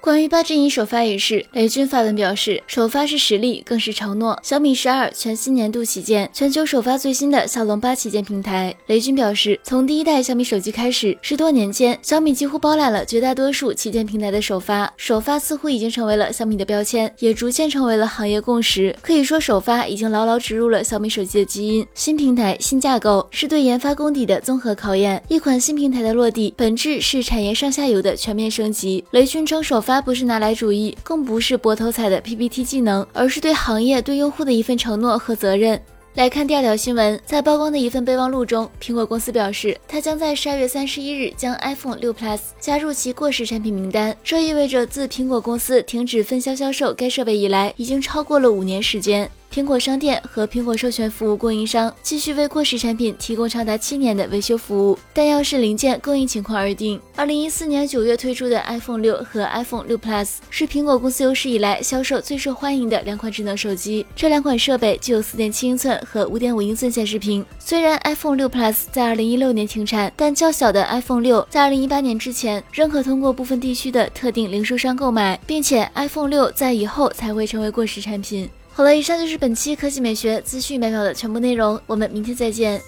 关于八阵营首发一事，雷军发文表示，首发是实力，更是承诺。小米十二全新年度旗舰，全球首发最新的骁龙八旗舰平台。雷军表示，从第一代小米手机开始，十多年间，小米几乎包揽了绝大多数旗舰平台的首发。首发似乎已经成为了小米的标签，也逐渐成为了行业共识。可以说，首发已经牢牢植入了小米手机的基因。新平台、新架构，是对研发功底的综合考验。一款新平台的落地，本质是产业上下游的全面升级。雷军称，首发。不是拿来主义，更不是博头彩的 PPT 技能，而是对行业、对用户的一份承诺和责任。来看第二条新闻，在曝光的一份备忘录中，苹果公司表示，它将在十二月三十一日将 iPhone 六 Plus 加入其过时产品名单。这意味着自苹果公司停止分销销售该设备以来，已经超过了五年时间。苹果商店和苹果授权服务供应商继续为过时产品提供长达七年的维修服务，但要视零件供应情况而定。二零一四年九月推出的 iPhone 六和 iPhone 六 Plus 是苹果公司有史以来销售最受欢迎的两款智能手机。这两款设备具有四点七英寸和五点五英寸显示屏。虽然 iPhone 六 Plus 在二零一六年停产，但较小的 iPhone 六在二零一八年之前仍可通过部分地区的特定零售商购买，并且 iPhone 六在以后才会成为过时产品。好了，以上就是本期科技美学资讯百秒的全部内容，我们明天再见。